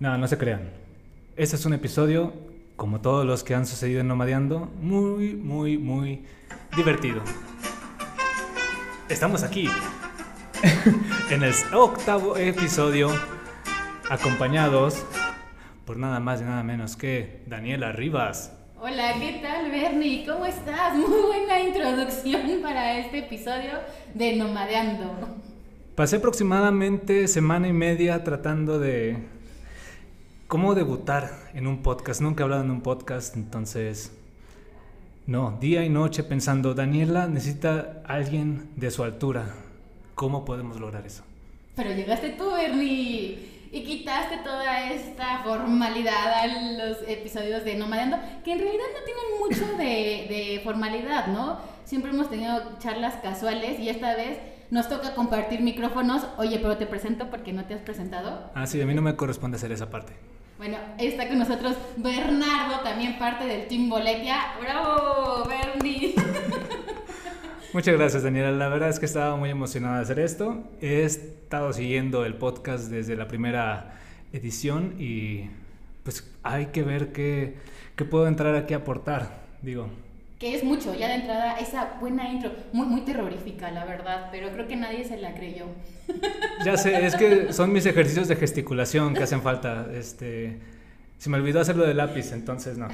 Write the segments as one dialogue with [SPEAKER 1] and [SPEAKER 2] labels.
[SPEAKER 1] No, no se crean. Este es un episodio, como todos los que han sucedido en Nomadeando, muy, muy, muy divertido. Estamos aquí, en el octavo episodio, acompañados por nada más y nada menos que Daniela Rivas.
[SPEAKER 2] Hola, ¿qué tal Bernie? ¿Cómo estás? Muy buena introducción para este episodio de Nomadeando.
[SPEAKER 1] Pasé aproximadamente semana y media tratando de cómo debutar en un podcast. Nunca he hablado en un podcast, entonces... No, día y noche pensando, Daniela necesita alguien de su altura. ¿Cómo podemos lograr eso?
[SPEAKER 2] Pero llegaste tú, Bernie y quitaste toda esta formalidad a los episodios de Nomadeando, que en realidad no tienen mucho de, formalidad, ¿no? Siempre hemos tenido charlas casuales y esta vez nos toca compartir micrófonos. Oye, pero te presento porque no te has presentado.
[SPEAKER 1] Ah, sí, a mí no me corresponde hacer esa parte.
[SPEAKER 2] Bueno, está con nosotros Bernardo, también parte del Team Boletia. ¡Bravo, Bernie!
[SPEAKER 1] Muchas gracias, Daniela. La verdad es que estaba muy emocionada de hacer esto. He estado siguiendo el podcast desde la primera edición y pues hay que ver qué, qué puedo entrar aquí a aportar, digo.
[SPEAKER 2] Que es mucho, ya de entrada, esa buena intro, muy, muy terrorífica, la verdad, pero creo que nadie se la creyó.
[SPEAKER 1] Ya sé, es que son mis ejercicios de gesticulación que hacen falta. Este, se me olvidó hacerlo de lápiz, entonces no.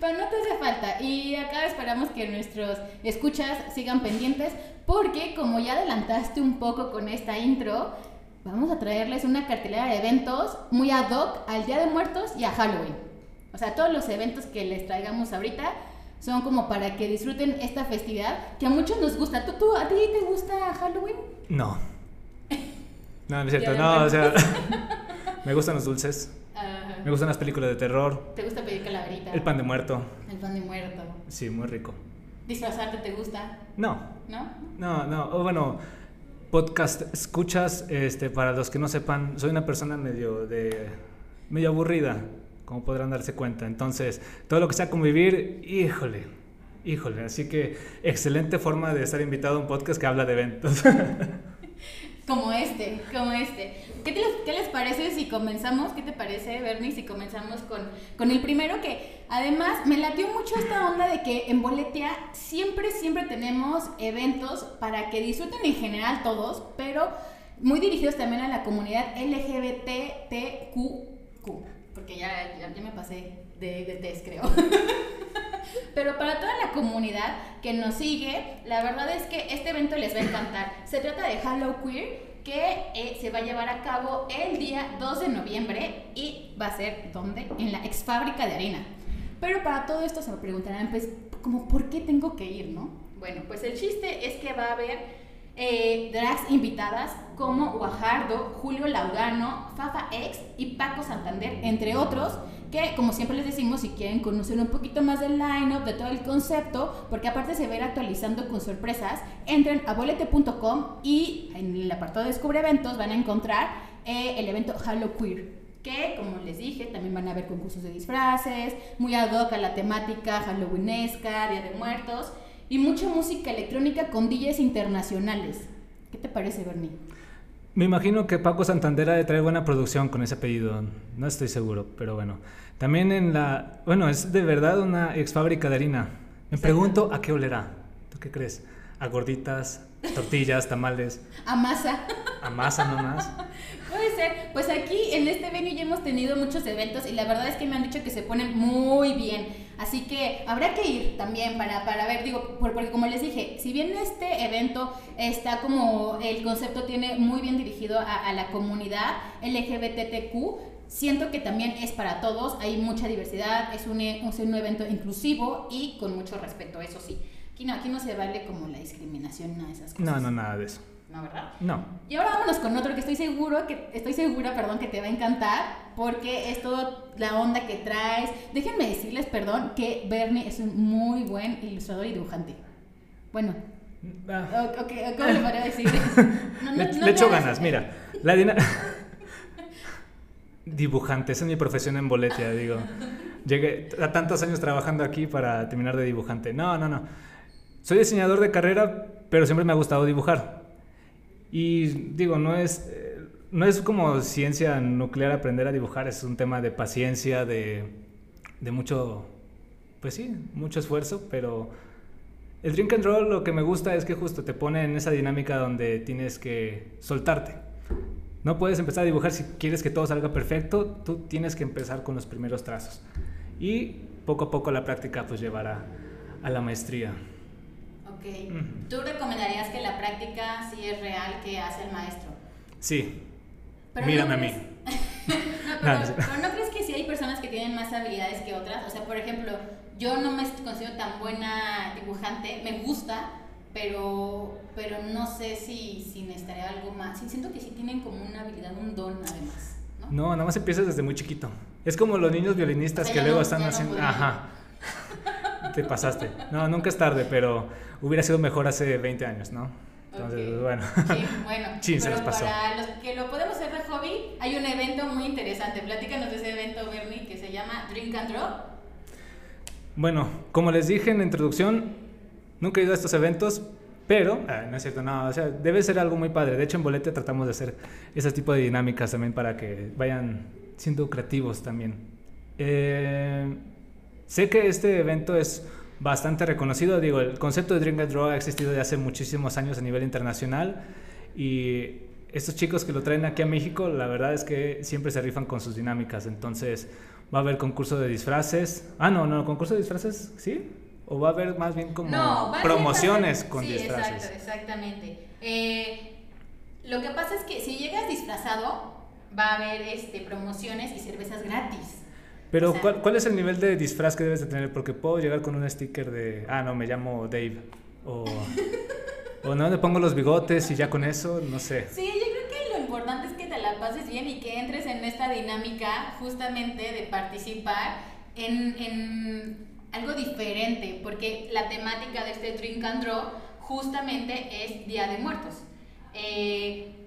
[SPEAKER 2] Pero no te hace falta. Y acá esperamos que nuestros escuchas sigan pendientes porque como ya adelantaste un poco con esta intro, vamos a traerles una cartelera de eventos muy ad hoc al Día de Muertos y a Halloween. O sea, todos los eventos que les traigamos ahorita son como para que disfruten esta festividad que a muchos nos gusta. ¿Tú, tú a ti te gusta Halloween?
[SPEAKER 1] No. No, no es cierto. No, o sea, me gustan los dulces. Me gustan las películas de terror.
[SPEAKER 2] ¿Te gusta pedir calaverita?
[SPEAKER 1] El pan de muerto.
[SPEAKER 2] El pan de muerto.
[SPEAKER 1] Sí, muy rico.
[SPEAKER 2] ¿Disfrazarte te gusta?
[SPEAKER 1] No.
[SPEAKER 2] ¿No?
[SPEAKER 1] No, no. O bueno, podcast escuchas, este, para los que no sepan, soy una persona medio de medio aburrida, como podrán darse cuenta. Entonces, todo lo que sea convivir, híjole, híjole. Así que excelente forma de estar invitado a un podcast que habla de eventos.
[SPEAKER 2] Como este, como este. ¿Qué, les, ¿Qué, les, parece si comenzamos? ¿Qué te parece, Bernie, si comenzamos con, con el primero que además me latió mucho esta onda de que en Boletia siempre, siempre tenemos eventos para que disfruten en general todos, pero muy dirigidos también a la comunidad LGBTQ, porque ya, ya, me pasé de, de test, creo. Pero para toda la comunidad que nos sigue, la verdad es que este evento les va a encantar. Se trata de Hello Queer, que eh, se va a llevar a cabo el día 2 de noviembre y va a ser, ¿dónde? En la ex fábrica de harina. Pero para todo esto se me preguntarán, pues, como, ¿por qué tengo que ir, no? Bueno, pues el chiste es que va a haber eh, drags invitadas como Guajardo, Julio Laugano, Fafa X y Paco Santander, entre otros que como siempre les decimos, si quieren conocer un poquito más del line-up, de todo el concepto, porque aparte se va a ir actualizando con sorpresas, entren a bolete.com y en el apartado de Descubre Eventos van a encontrar eh, el evento Halo Queer que como les dije también van a haber concursos de disfraces, muy ad hoc a la temática halloweenesca, Día de Muertos y mucha música electrónica con DJs internacionales. ¿Qué te parece, Bernie?
[SPEAKER 1] Me imagino que Paco Santander trae buena producción con ese apellido, no estoy seguro, pero bueno. También en la, bueno, es de verdad una ex fábrica de harina. Me pregunto a qué olerá. ¿Tú qué crees? ¿A gorditas, tortillas, tamales?
[SPEAKER 2] A masa.
[SPEAKER 1] ¿A masa nomás?
[SPEAKER 2] Puede ser. Pues aquí en este venue ya hemos tenido muchos eventos y la verdad es que me han dicho que se ponen muy bien. Así que habrá que ir también para, para ver, digo, porque como les dije, si bien este evento está como el concepto tiene muy bien dirigido a, la comunidad LGBTQ, siento que también es para todos, hay mucha diversidad, es un, es un evento inclusivo y con mucho respeto, eso sí. Aquí no, aquí no se vale como la discriminación, nada de esas cosas.
[SPEAKER 1] No, no, nada de eso.
[SPEAKER 2] ¿No? ¿Verdad?
[SPEAKER 1] No.
[SPEAKER 2] Y ahora vámonos con otro que estoy seguro que estoy segura, perdón, que te va a encantar porque es toda la onda que traes. Déjenme decirles, perdón, que Bernie es un muy buen ilustrador y dibujante. Bueno. Ah. ¿Cómo le podría decir?
[SPEAKER 1] le, echo ganas, mira. La dibujante. Esa es mi profesión en Boletia, digo. Llegué a tantos años trabajando aquí para terminar de dibujante. No, no, no. Soy diseñador de carrera, pero siempre me ha gustado dibujar. Y digo, no es, eh, no es como ciencia nuclear aprender a dibujar, es un tema de paciencia, de, de mucho, pues sí, mucho esfuerzo, pero el drink and roll lo que me gusta es que justo te pone en esa dinámica donde tienes que soltarte. No puedes empezar a dibujar si quieres que todo salga perfecto, tú tienes que empezar con los primeros trazos. Y poco a poco la práctica pues llevará a la maestría.
[SPEAKER 2] Ok. ¿Tú recomendarías que la práctica sí es real que hace el maestro?
[SPEAKER 1] Sí. Mírame a mí.
[SPEAKER 2] no, pero, no, no crees que sí hay personas que tienen más habilidades que otras? O sea, por ejemplo, yo no me considero tan buena dibujante, me gusta, pero, pero no sé si, si necesitaría algo más. Siento que sí tienen como una habilidad, un don además.
[SPEAKER 1] No, no nada más empiezas desde muy chiquito. Es como los niños violinistas que luego están haciendo... Ajá. Te pasaste. No, nunca es tarde, pero hubiera sido mejor hace 20 años, ¿no? Entonces, bueno.
[SPEAKER 2] Sí, bueno.
[SPEAKER 1] sí, se los pasó.
[SPEAKER 2] Para los que lo podemos hacer de hobby, hay un evento muy interesante. Platícanos de ese evento, Bernie, que se llama Drink and Draw.
[SPEAKER 1] Bueno, como les dije en la introducción, nunca he ido a estos eventos, pero, ah, no es cierto, no, o sea, debe ser algo muy padre. De hecho, en Bolete tratamos de hacer ese tipo de dinámicas también para que vayan siendo creativos también. Eh, sé que este evento es bastante reconocido. Digo, el concepto de Drink and Draw ha existido desde hace muchísimos años a nivel internacional y estos chicos que lo traen aquí a México, la verdad es que siempre se rifan con sus dinámicas. Entonces, va a haber concurso de disfraces. Ah, no, no, concurso de disfraces, ¿sí? ¿O va a haber más bien como promociones con
[SPEAKER 2] sí,
[SPEAKER 1] disfraces?
[SPEAKER 2] Exacto, exactamente. Eh, lo que pasa es que si llegas disfrazado, va a haber este, promociones y cervezas gratis.
[SPEAKER 1] Pero, ¿cuál, ¿cuál, es el nivel de disfraz que debes de tener? Porque puedo llegar con un sticker de, ah, no, me llamo Dave. O, o no, le pongo los bigotes y ya con eso, no sé.
[SPEAKER 2] Sí, yo creo que lo importante es que te la pases bien y que entres en esta dinámica justamente de participar en, en algo diferente, porque la temática de este Drink and Draw justamente es Día de Muertos. Eh,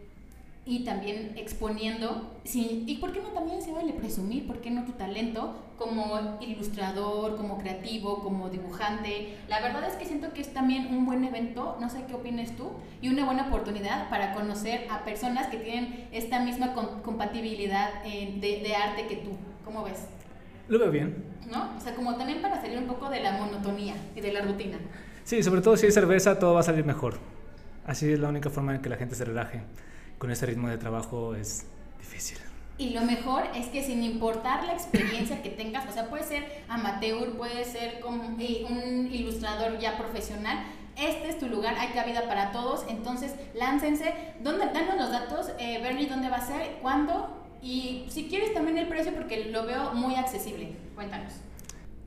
[SPEAKER 2] y también exponiendo, sí, y por qué no también se vale presumir, por qué no tu talento como ilustrador, como creativo, como dibujante. La verdad es que siento que es también un buen evento, no sé qué opinas tú, y una buena oportunidad para conocer a personas que tienen esta misma compatibilidad de, de arte que tú. ¿Cómo ves?
[SPEAKER 1] Lo veo bien.
[SPEAKER 2] ¿No? O sea, como también para salir un poco de la monotonía y de la rutina.
[SPEAKER 1] Sí, sobre todo si hay cerveza, todo va a salir mejor. Así es la única forma en que la gente se relaje con ese ritmo de trabajo es difícil.
[SPEAKER 2] Y lo mejor es que sin importar la experiencia que tengas, o sea, puede ser amateur, puede ser como eh, un ilustrador ya profesional, este es tu lugar, hay cabida para todos, entonces láncense. ¿Dónde, danos los datos, eh, Bernie, dónde va a ser, cuándo y si quieres también el precio porque lo veo muy accesible. Cuéntanos.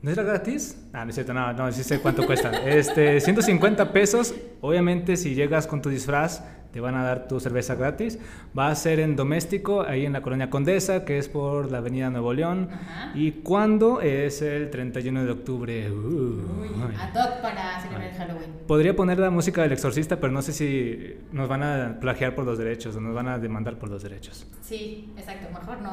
[SPEAKER 1] ¿No era gratis? Ah, no es cierto, no, no, sí sé cuánto cuesta. Este, 150 pesos. Obviamente, si llegas con tu disfraz, te van a dar tu cerveza gratis. Va a ser en doméstico, ahí en la colonia Condesa, que es por la avenida Nuevo León. ¿Y cuándo? Es el 31 de octubre.
[SPEAKER 2] Uh, Uy, ad para celebrar Halloween.
[SPEAKER 1] Podría poner la música del exorcista, pero no sé si nos van a plagiar por los derechos o nos van a demandar por los derechos.
[SPEAKER 2] Sí, exacto, mejor no.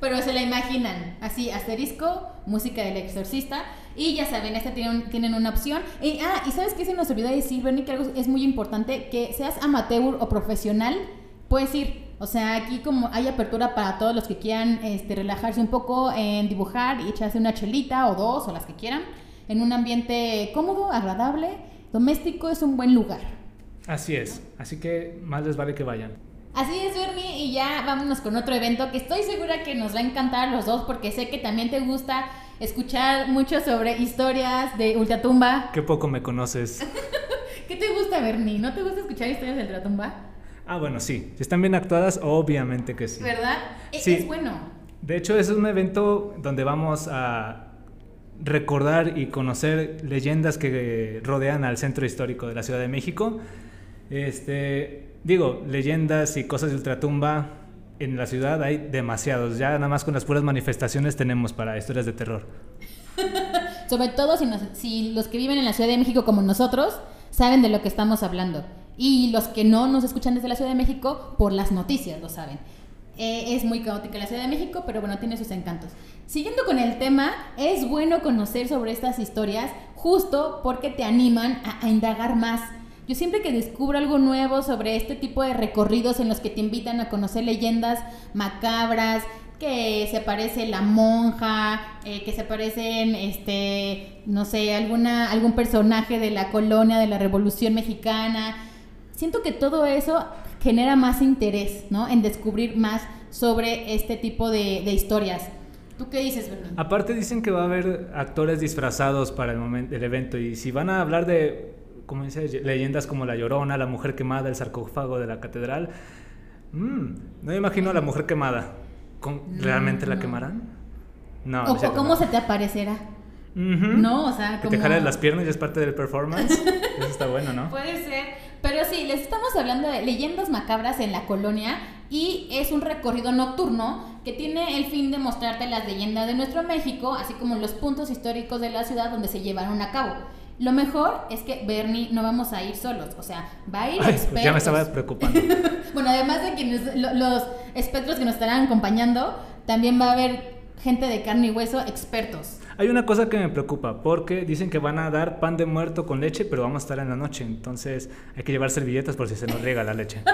[SPEAKER 2] Pero se la imaginan, así, asterisco, música del exorcista. Y ya saben, este tienen, tienen una opción. Y, ah, y sabes qué se nos olvidó decir, Bernie, que algo es muy importante, que seas amateur o profesional, puedes ir. O sea, aquí como hay apertura para todos los que quieran este, relajarse un poco en dibujar y echarse una chelita o dos o las que quieran, en un ambiente cómodo, agradable, doméstico, es un buen lugar.
[SPEAKER 1] Así es, así que más les vale que vayan.
[SPEAKER 2] Así es, Bernie, y ya vámonos con otro evento que estoy segura que nos va a encantar a los dos porque sé que también te gusta escuchar mucho sobre historias de Ultratumba.
[SPEAKER 1] Qué poco me conoces.
[SPEAKER 2] ¿Qué te gusta, Bernie? ¿No te gusta escuchar historias de Ultratumba?
[SPEAKER 1] Ah, bueno, sí. Si están bien actuadas, obviamente que sí.
[SPEAKER 2] ¿Verdad? E-,
[SPEAKER 1] Sí.
[SPEAKER 2] Es bueno.
[SPEAKER 1] De hecho, es un evento donde vamos a recordar y conocer leyendas que rodean al centro histórico de la Ciudad de México. Este, digo, leyendas y cosas de ultratumba en la ciudad hay demasiados. Ya nada más con las puras manifestaciones tenemos para historias de terror.
[SPEAKER 2] Sobre todo si, nos- si los que viven en la Ciudad de México como nosotros saben de lo que estamos hablando. Y los que no nos escuchan desde la Ciudad de México, por las noticias lo saben. Eh, es muy caótica la Ciudad de México, pero bueno, tiene sus encantos. Siguiendo con el tema, es bueno conocer sobre estas historias justo porque te animan a, a indagar más. Yo siempre que descubro algo nuevo sobre este tipo de recorridos en los que te invitan a conocer leyendas macabras, que se aparece la monja, eh, que se aparecen, este, no sé, alguna, algún personaje de la colonia de la Revolución Mexicana. Siento que todo eso genera más interés, ¿no? En descubrir más sobre este tipo de, historias. ¿Tú qué dices, Bernie?
[SPEAKER 1] Aparte dicen que va a haber actores disfrazados para el, momento, el evento y si van a hablar de, como dice, leyendas como La Llorona, La Mujer Quemada, el sarcófago de la catedral, mmm, no me imagino a la mujer quemada. ¿Realmente la quemarán?
[SPEAKER 2] No. ¿O, o cómo se te aparecerá?
[SPEAKER 1] No, o sea, como... Que te jales las piernas y es parte del performance. Eso está bueno, ¿no?
[SPEAKER 2] Puede ser. Pero sí, les estamos hablando de leyendas macabras en la colonia y es un recorrido nocturno que tiene el fin de mostrarte las leyendas de nuestro México, así como los puntos históricos de la ciudad donde se llevaron a cabo. Lo mejor es que Bernie no vamos a ir solos, o sea, va a ir
[SPEAKER 1] Ay, pues ya me estaba preocupando.
[SPEAKER 2] bueno, además de quienes los espectros que nos estarán acompañando, también va a haber gente de carne y hueso expertos.
[SPEAKER 1] Hay una cosa que me preocupa, porque dicen que van a dar pan de muerto con leche, pero vamos a estar en la noche, entonces hay que llevar servilletas por si se nos riega la leche.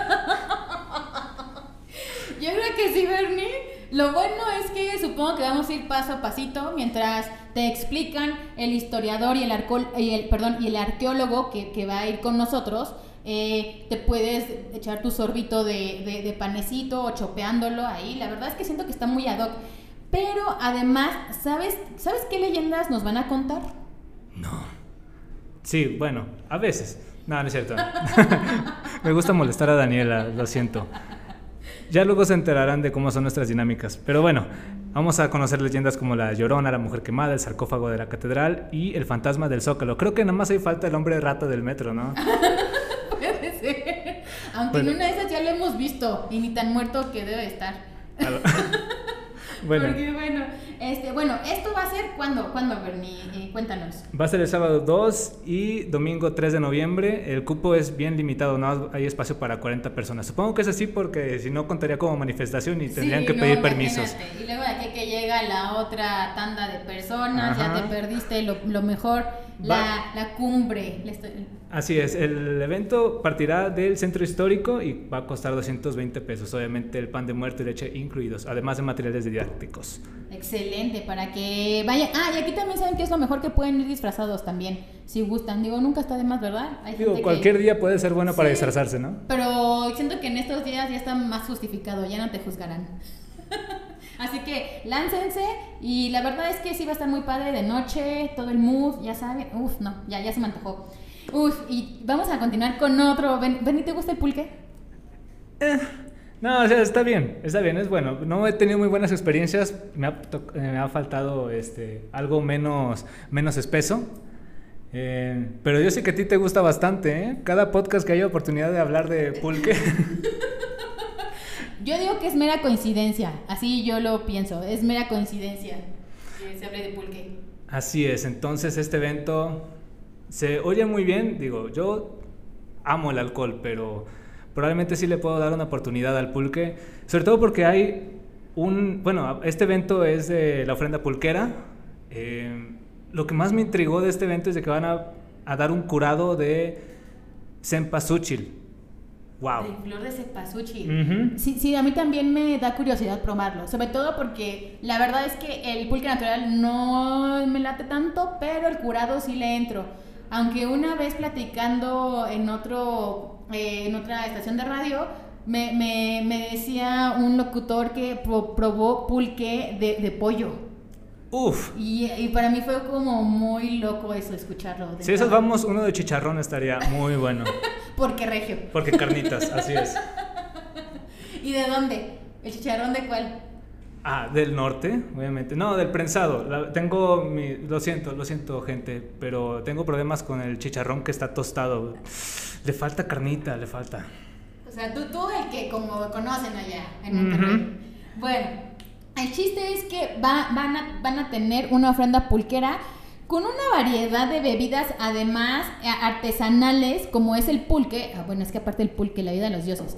[SPEAKER 2] Yo creo que sí, Bernie. Lo bueno es que supongo que vamos a ir paso a pasito mientras te explican el historiador y el, y el, perdón, y el arqueólogo que, va a ir con nosotros. Eh, te puedes echar tu sorbito de, panecito o chopeándolo ahí. La verdad es que siento que está muy ad hoc. Pero además, ¿sabes, ¿sabes qué leyendas nos van a contar?
[SPEAKER 1] No. Sí, bueno, a veces. No, no es cierto. Me gusta molestar a Daniela, lo siento. Ya luego se enterarán de cómo son nuestras dinámicas. Pero bueno, vamos a conocer leyendas como la Llorona, la Mujer Quemada, el sarcófago de la Catedral y el fantasma del Zócalo. Creo que nada más hay falta el hombre rata del metro, ¿no?
[SPEAKER 2] Puede ser. Aunque en una de esas ya lo hemos visto y ni tan muerto que debe estar. Bueno. Porque bueno, este, bueno, esto va a ser cuándo, cuándo, Bernie, eh, cuéntanos.
[SPEAKER 1] Va a ser el sábado 2 y domingo 3 de noviembre. El cupo es bien limitado, no hay espacio para 40 personas. Supongo que es así porque si no contaría como manifestación y tendrían que pedir permisos.
[SPEAKER 2] Y luego de aquí que llega la otra tanda de personas, ya te perdiste lo, lo mejor, la, la, cumbre.
[SPEAKER 1] Así es, el evento partirá del centro histórico y va a costar 220 pesos, obviamente el pan de muerto y leche incluidos, además de materiales didácticos.
[SPEAKER 2] Excelente, para que vayan. Ah, y aquí también saben que es lo mejor que pueden ir disfrazados también, si gustan. Digo, nunca está de más, ¿verdad?
[SPEAKER 1] Digo, cualquier día puede ser bueno para disfrazarse, ¿no?
[SPEAKER 2] Pero siento que en estos días ya está más justificado, ya no te juzgarán. Así que láncense y la verdad es que sí va a estar muy padre de noche, todo el mood, ya saben. Uf, no, ya, ya se me antojó. Uf, y vamos a continuar con otro. ¿Ven, te gusta el pulque?
[SPEAKER 1] Eh, no, o sea, está bien, está bien, es bueno. No he tenido muy buenas experiencias, me ha, eh, faltado este, algo menos, menos espeso. Eh, pero yo sé que a ti te gusta bastante, ¿eh? Cada podcast que haya oportunidad de hablar de pulque.
[SPEAKER 2] yo digo que es mera coincidencia, así yo lo pienso, es mera coincidencia que se hable de pulque.
[SPEAKER 1] Así es, entonces este evento se oye muy bien, digo, yo amo el alcohol, pero probablemente sí le puedo dar una oportunidad al pulque, sobre todo porque hay un, bueno, este evento es de la ofrenda pulquera. Eh, lo que más me intrigó de este evento es de que van a, dar un curado de cempasúchil.
[SPEAKER 2] Wow. De flor de cempasúchil. sí, sí, a mí también me da curiosidad probarlo, sobre todo porque la verdad es que el pulque natural no me late tanto, pero el curado sí le entro. Aunque una vez platicando en, otro, eh, en otra estación de radio, me, me, me decía un locutor que probó pulque de, de pollo.
[SPEAKER 1] Uf.
[SPEAKER 2] Y, y, para mí fue como muy loco eso, escucharlo.
[SPEAKER 1] Si esos vamos, uno de chicharrón estaría muy bueno.
[SPEAKER 2] Porque regio.
[SPEAKER 1] Porque carnitas, así es.
[SPEAKER 2] ¿Y de dónde? ¿El chicharrón de cuál?
[SPEAKER 1] Ah, del norte, obviamente. No, del prensado. tengo mi, lo siento, lo siento, gente, pero tengo problemas con el chicharrón que está tostado. Le falta carnita, le falta.
[SPEAKER 2] O sea, tú, tú el que como conocen allá en Monterrey. Bueno, el chiste es que va, van, a, van a tener una ofrenda pulquera con una variedad de bebidas, además artesanales, como es el pulque. Ah, bueno, es que aparte el pulque, la vida de los dioses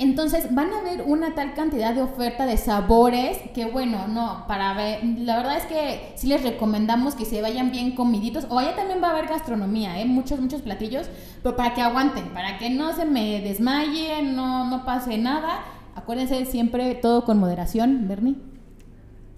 [SPEAKER 2] Entonces van a ver una tal cantidad de oferta de sabores que bueno, no, para ver, la verdad es que sí les recomendamos que se vayan bien comiditos, o allá también va a haber gastronomía, ¿eh? muchos, muchos platillos, pero para que aguanten, para que no se me desmayen, no, no pase nada, acuérdense siempre todo con moderación, Bernie.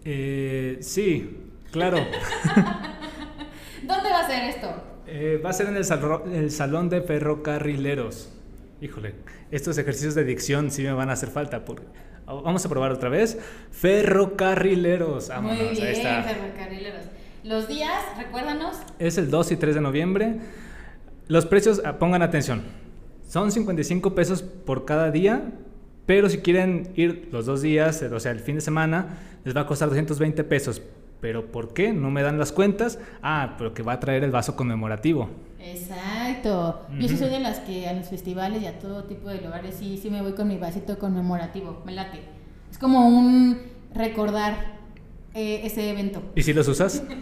[SPEAKER 1] Eh, sí, claro.
[SPEAKER 2] ¿Dónde va a ser esto?
[SPEAKER 1] Eh, va a ser en el, el Salón de Ferrocarrileros. Híjole, estos ejercicios de dicción sí me van a hacer falta. Porque... Vamos a probar otra vez. Ferrocarrileros.
[SPEAKER 2] Vámonos, Muy bien, ferrocarrileros. Los días, recuérdanos.
[SPEAKER 1] Es el 2 y 3 de noviembre. Los precios, ah, pongan atención. Son 55 pesos por cada día, pero si quieren ir los dos días, o sea, el fin de semana, les va a costar 220 pesos. ¿Pero por qué? No me dan las cuentas. Ah, pero que va a traer el vaso conmemorativo.
[SPEAKER 2] Exacto. Yo sí soy de las que a los festivales y a todo tipo de lugares sí, sí me voy con mi vasito conmemorativo. Me late. Es como un recordar eh, ese evento.
[SPEAKER 1] ¿Y si los usas?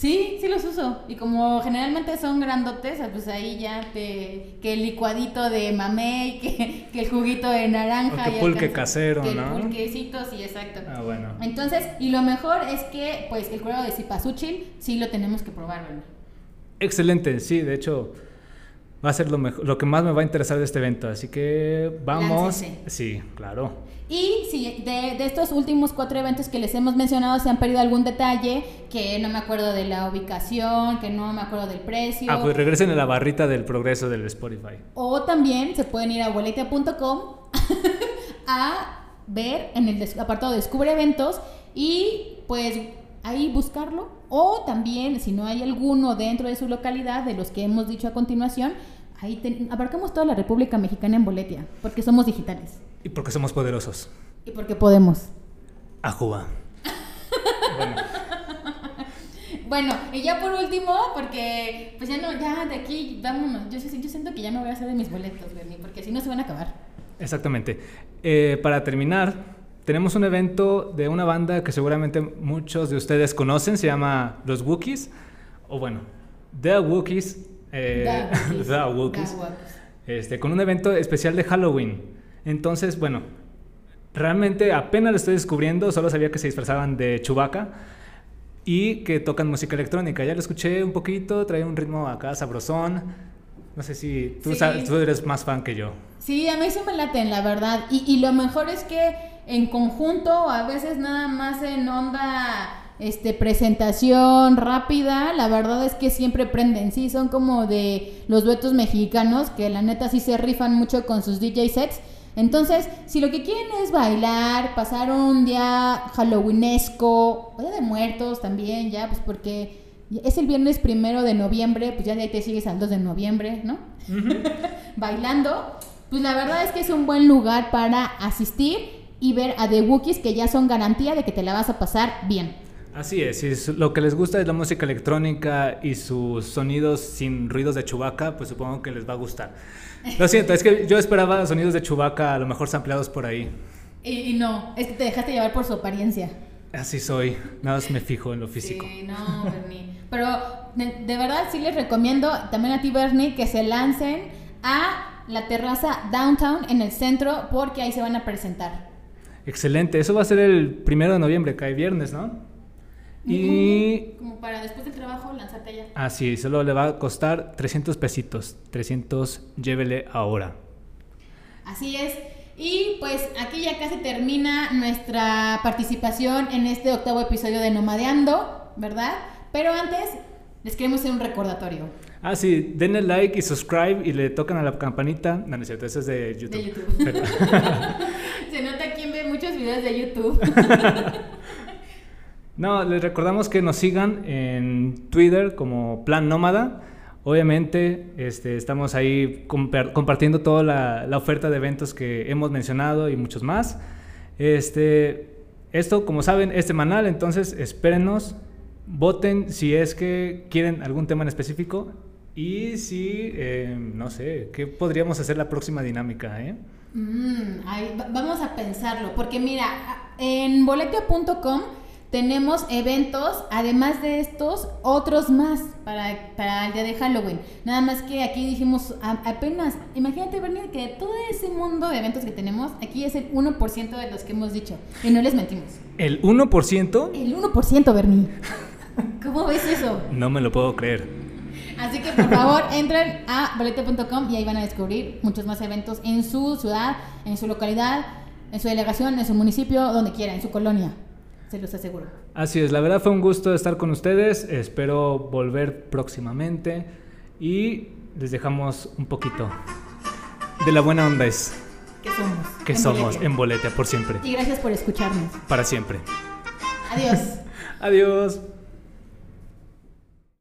[SPEAKER 2] Sí, sí los uso. Y como generalmente son grandotes, pues ahí ya te. que el licuadito de mamey, que, que el juguito de naranja.
[SPEAKER 1] O que pulque casero,
[SPEAKER 2] que
[SPEAKER 1] ¿no?
[SPEAKER 2] El pulquecito, sí, exacto.
[SPEAKER 1] Ah, bueno.
[SPEAKER 2] Entonces, y lo mejor es que, pues, el cuero de cipasúchil sí lo tenemos que probar, ¿verdad?
[SPEAKER 1] Excelente, sí, de hecho va a ser lo, mejor, lo que más me va a interesar de este evento. Así que vamos. Sí, claro.
[SPEAKER 2] Y si de, estos últimos cuatro eventos que les hemos mencionado se han perdido algún detalle, que no me acuerdo de la ubicación, que no me acuerdo del precio.
[SPEAKER 1] Ah, pues regresen a la barrita del progreso del Spotify.
[SPEAKER 2] O también se pueden ir a boletia.com a ver en el apartado Descubre Eventos y pues ahí buscarlo. O también, si no hay alguno dentro de su localidad, de los que hemos dicho a continuación, ahí abarcamos toda la República Mexicana en Boletia, porque somos digitales.
[SPEAKER 1] Y porque somos poderosos.
[SPEAKER 2] Y porque podemos.
[SPEAKER 1] Ajuba.
[SPEAKER 2] bueno. bueno, y ya por último, porque pues ya no, ya de aquí, vámonos. Yo, yo siento que ya me voy a hacer de mis boletos, Bernie, porque si no se van a acabar.
[SPEAKER 1] Exactamente. Eh, para terminar, tenemos un evento de una banda que seguramente muchos de ustedes conocen, se llama Los Wookiees, o bueno, The Wookiees.
[SPEAKER 2] Eh,
[SPEAKER 1] The Wookiees. Este, con un evento especial de Halloween. Entonces, bueno, realmente apenas lo estoy descubriendo, solo sabía que se disfrazaban de Chubaca y que tocan música electrónica. Ya lo escuché un poquito, trae un ritmo acá sabrosón. No sé si tú, sabes, tú eres más fan que yo.
[SPEAKER 2] Sí, a mí sí me laten, la verdad. Y, y lo mejor es que en conjunto, a veces nada más en onda este presentación rápida, la verdad es que siempre prenden, sí, son como de los duetos mexicanos que la neta sí se rifan mucho con sus DJ sets. Entonces, si lo que quieren es bailar, pasar un día halloweenesco, o día de muertos también, ya, pues porque es el viernes primero de noviembre, pues ya de ahí te sigues al 2 de noviembre, ¿no? Bailando, pues la verdad es que es un buen lugar para asistir y ver a The Wookiees que ya son garantía de que te la vas a pasar bien.
[SPEAKER 1] Así es, si lo que les gusta es la música electrónica y sus sonidos sin ruidos de chubaca, pues supongo que les va a gustar. Lo siento, es que yo esperaba sonidos de chubaca a lo mejor sampleados por ahí.
[SPEAKER 2] Y, no, es que te dejaste llevar por su apariencia.
[SPEAKER 1] Así soy, nada más me fijo en lo físico.
[SPEAKER 2] Sí, no, Bernie. Pero de, verdad sí les recomiendo también a ti, Bernie, que se lancen a la terraza Downtown en el centro porque ahí se van a presentar.
[SPEAKER 1] Excelente, eso va a ser el primero de noviembre, cae viernes, ¿no?
[SPEAKER 2] Y... Como para después del trabajo lanzarte allá.
[SPEAKER 1] Ah, sí, solo le va a costar 300 pesitos. 300, llévele ahora.
[SPEAKER 2] Así es. Y pues aquí ya casi termina nuestra participación en este octavo episodio de Nomadeando, ¿verdad? Pero antes les queremos hacer un recordatorio.
[SPEAKER 1] Ah, sí, denle like y subscribe y le tocan a la campanita. No, no es cierto, eso es de YouTube.
[SPEAKER 2] De YouTube. Se nota muchos videos de YouTube.
[SPEAKER 1] No, les recordamos que nos sigan en Twitter como Plan Nómada. Obviamente este, estamos ahí compartiendo toda la, oferta de eventos que hemos mencionado y muchos más. Este, esto, como saben, es semanal, entonces espérenos, voten si es que quieren algún tema en específico y si, eh, no sé, ¿qué podríamos hacer la próxima dinámica? Eh?
[SPEAKER 2] Mm, vamos a pensarlo, porque mira, en boletia.com tenemos eventos, además de estos, otros más para, para el día de Halloween. Nada más que aquí dijimos a- apenas, imagínate, Bernie, que todo ese mundo de eventos que tenemos, aquí es el 1% de los que hemos dicho. Y no les mentimos.
[SPEAKER 1] ¿El 1%?
[SPEAKER 2] El 1%, Bernie. ¿Cómo ves eso?
[SPEAKER 1] No me lo puedo creer.
[SPEAKER 2] Así que por favor entren a bolete.com y ahí van a descubrir muchos más eventos en su ciudad, en su localidad, en su delegación, en su municipio, donde quiera, en su colonia. Se los aseguro.
[SPEAKER 1] Así es, la verdad fue un gusto estar con ustedes. Espero volver próximamente y les dejamos un poquito de la buena onda es
[SPEAKER 2] ¿Qué somos?
[SPEAKER 1] que
[SPEAKER 2] En
[SPEAKER 1] somos en Bolete por siempre,
[SPEAKER 2] Y gracias por escucharnos.
[SPEAKER 1] para siempre.
[SPEAKER 2] Adiós.
[SPEAKER 1] Adiós.